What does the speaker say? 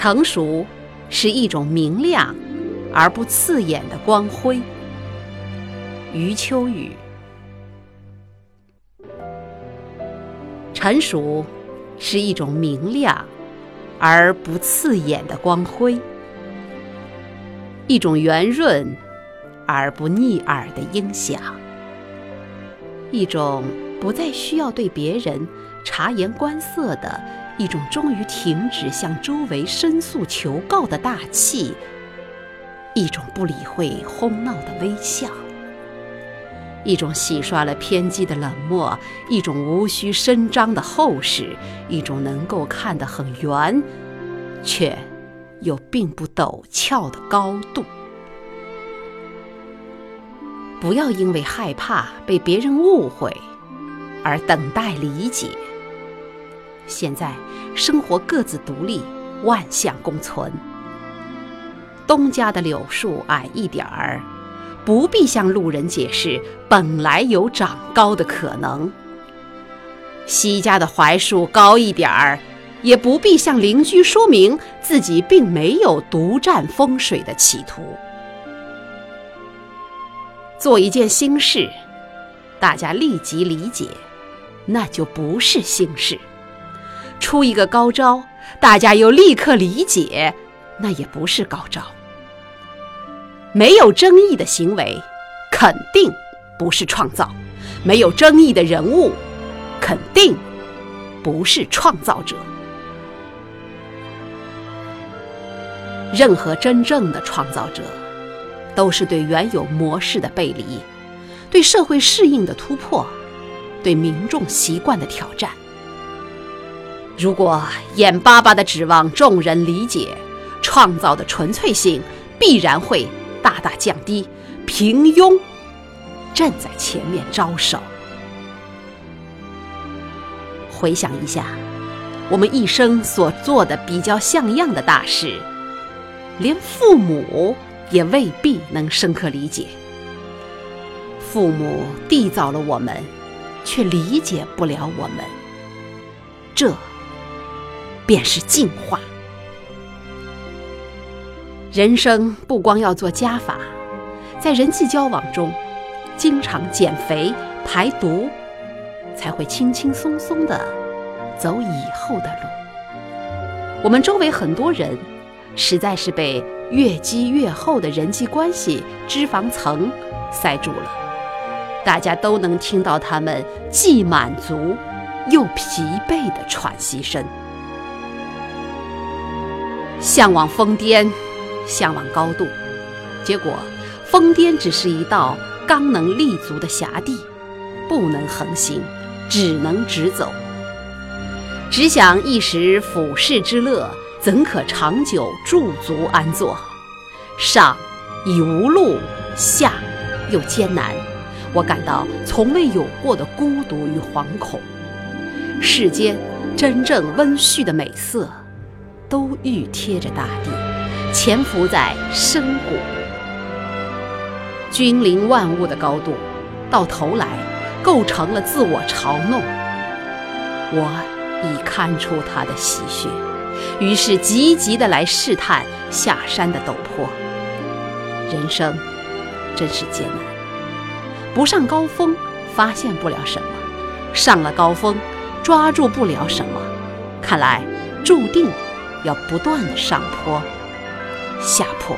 成熟是一种明亮而不刺眼的光辉。余秋雨。成熟是一种明亮而不刺眼的光辉，一种圆润而不腻耳的音响，一种不再需要对别人察言观色的一种终于停止向周围申诉求告的大气，一种不理会哄闹的微笑。一种洗刷了偏激的冷漠，一种无需伸张的厚实，一种能够看得很圆，却又并不陡峭的高度。不要因为害怕被别人误会而等待理解。现在生活各自独立，万象共存。东家的柳树矮一点儿。不必向路人解释本来有长高的可能。西家的槐树高一点儿，也不必向邻居说明自己并没有独占风水的企图。做一件新事，大家立即理解，那就不是新事；出一个高招，大家又立刻理解，那也不是高招。没有争议的行为，肯定不是创造；没有争议的人物，肯定不是创造者。任何真正的创造者，都是对原有模式的背离，对社会适应的突破，对民众习惯的挑战。如果眼巴巴的指望众人理解创造的纯粹性，必然会。大大降低，平庸正在前面招手。回想一下，我们一生所做的比较像样的大事，连父母也未必能深刻理解。父母缔造了我们，却理解不了我们，这便是进化。人生不光要做加法，在人际交往中，经常减肥排毒，才会轻轻松松的走以后的路。我们周围很多人，实在是被越积越厚的人际关系脂肪层塞住了，大家都能听到他们既满足又疲惫的喘息声，向往疯癫。向往高度，结果疯癫只是一道刚能立足的狭地，不能横行，只能直走。只想一时俯视之乐，怎可长久驻足安坐？上已无路，下又艰难，我感到从未有过的孤独与惶恐。世间真正温煦的美色，都欲贴着大地。潜伏在深谷，君临万物的高度，到头来构成了自我嘲弄。我已看出他的喜讯，于是急急的来试探下山的陡坡。人生真是艰难，不上高峰发现不了什么，上了高峰抓住不了什么，看来注定要不断的上坡。下坡。